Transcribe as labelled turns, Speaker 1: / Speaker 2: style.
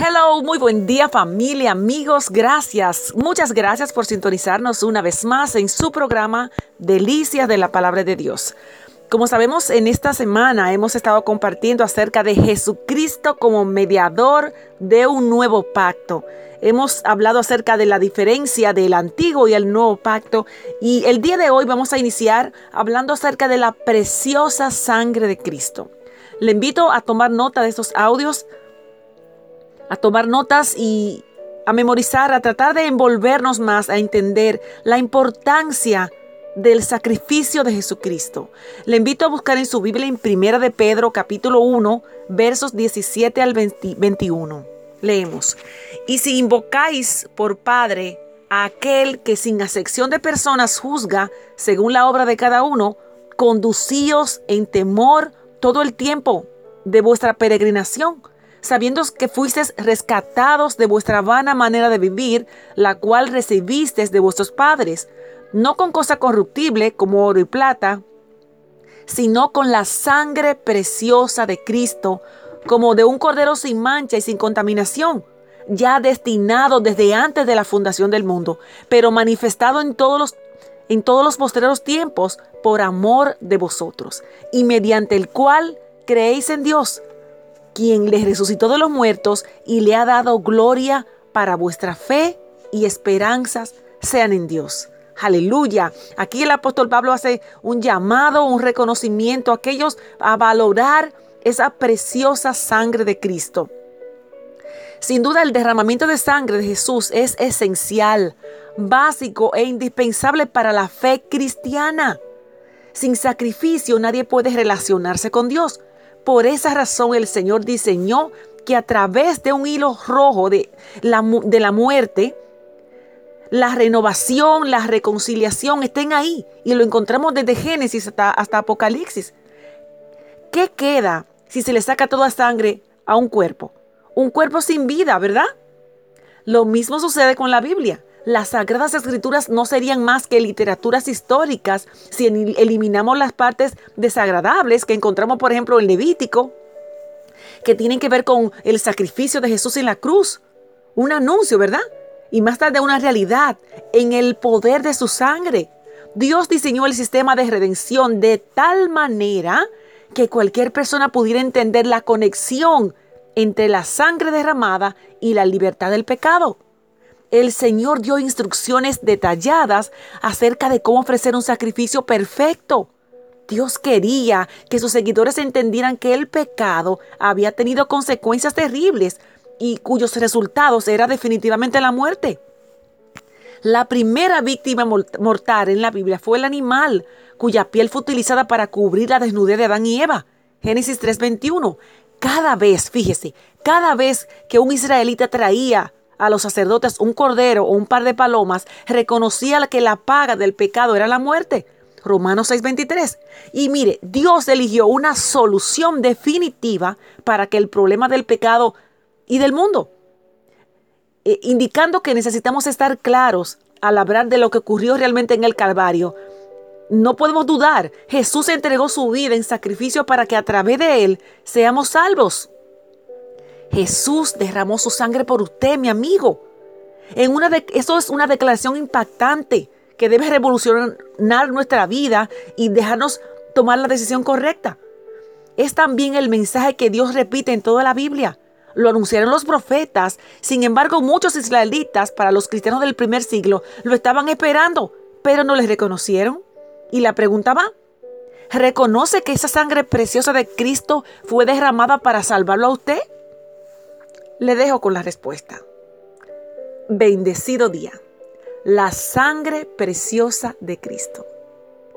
Speaker 1: Hello, muy buen día familia, amigos, gracias. Muchas gracias por sintonizarnos una vez más en su programa Delicias de la Palabra de Dios. Como sabemos, en esta semana hemos estado compartiendo acerca de Jesucristo como mediador de un nuevo pacto. Hemos hablado acerca de la diferencia del antiguo y el nuevo pacto y el día de hoy vamos a iniciar hablando acerca de la preciosa sangre de Cristo. Le invito a tomar nota de estos audios a tomar notas y a memorizar, a tratar de envolvernos más, a entender la importancia del sacrificio de Jesucristo. Le invito a buscar en su Biblia en Primera de Pedro capítulo 1 versos 17 al 21. Leemos. Y si invocáis por Padre a aquel que sin acepción de personas juzga según la obra de cada uno, conducíos en temor todo el tiempo de vuestra peregrinación sabiendo que fuisteis rescatados de vuestra vana manera de vivir, la cual recibisteis de vuestros padres, no con cosa corruptible como oro y plata, sino con la sangre preciosa de Cristo, como de un cordero sin mancha y sin contaminación, ya destinado desde antes de la fundación del mundo, pero manifestado en todos los en todos los posteriores tiempos por amor de vosotros, y mediante el cual creéis en Dios, quien les resucitó de los muertos y le ha dado gloria para vuestra fe y esperanzas sean en Dios. Aleluya. Aquí el apóstol Pablo hace un llamado, un reconocimiento a aquellos a valorar esa preciosa sangre de Cristo. Sin duda el derramamiento de sangre de Jesús es esencial, básico e indispensable para la fe cristiana. Sin sacrificio nadie puede relacionarse con Dios. Por esa razón el Señor diseñó que a través de un hilo rojo de la, de la muerte, la renovación, la reconciliación estén ahí. Y lo encontramos desde Génesis hasta, hasta Apocalipsis. ¿Qué queda si se le saca toda sangre a un cuerpo? Un cuerpo sin vida, ¿verdad? Lo mismo sucede con la Biblia las sagradas escrituras no serían más que literaturas históricas si eliminamos las partes desagradables que encontramos, por ejemplo, en Levítico, que tienen que ver con el sacrificio de Jesús en la cruz. Un anuncio, ¿verdad? Y más tarde una realidad en el poder de su sangre. Dios diseñó el sistema de redención de tal manera que cualquier persona pudiera entender la conexión entre la sangre derramada y la libertad del pecado el Señor dio instrucciones detalladas acerca de cómo ofrecer un sacrificio perfecto. Dios quería que sus seguidores entendieran que el pecado había tenido consecuencias terribles y cuyos resultados era definitivamente la muerte. La primera víctima mortal en la Biblia fue el animal, cuya piel fue utilizada para cubrir la desnudez de Adán y Eva. Génesis 3:21. Cada vez, fíjese, cada vez que un israelita traía a los sacerdotes un cordero o un par de palomas, reconocía que la paga del pecado era la muerte. Romanos 6:23. Y mire, Dios eligió una solución definitiva para que el problema del pecado y del mundo, eh, indicando que necesitamos estar claros al hablar de lo que ocurrió realmente en el Calvario. No podemos dudar, Jesús entregó su vida en sacrificio para que a través de él seamos salvos. Jesús derramó su sangre por usted, mi amigo. En una de, eso es una declaración impactante que debe revolucionar nuestra vida y dejarnos tomar la decisión correcta. Es también el mensaje que Dios repite en toda la Biblia. Lo anunciaron los profetas. Sin embargo, muchos israelitas, para los cristianos del primer siglo, lo estaban esperando, pero no les reconocieron. Y la pregunta va, ¿reconoce que esa sangre preciosa de Cristo fue derramada para salvarlo a usted? Le dejo con la respuesta. Bendecido día. La sangre preciosa de Cristo.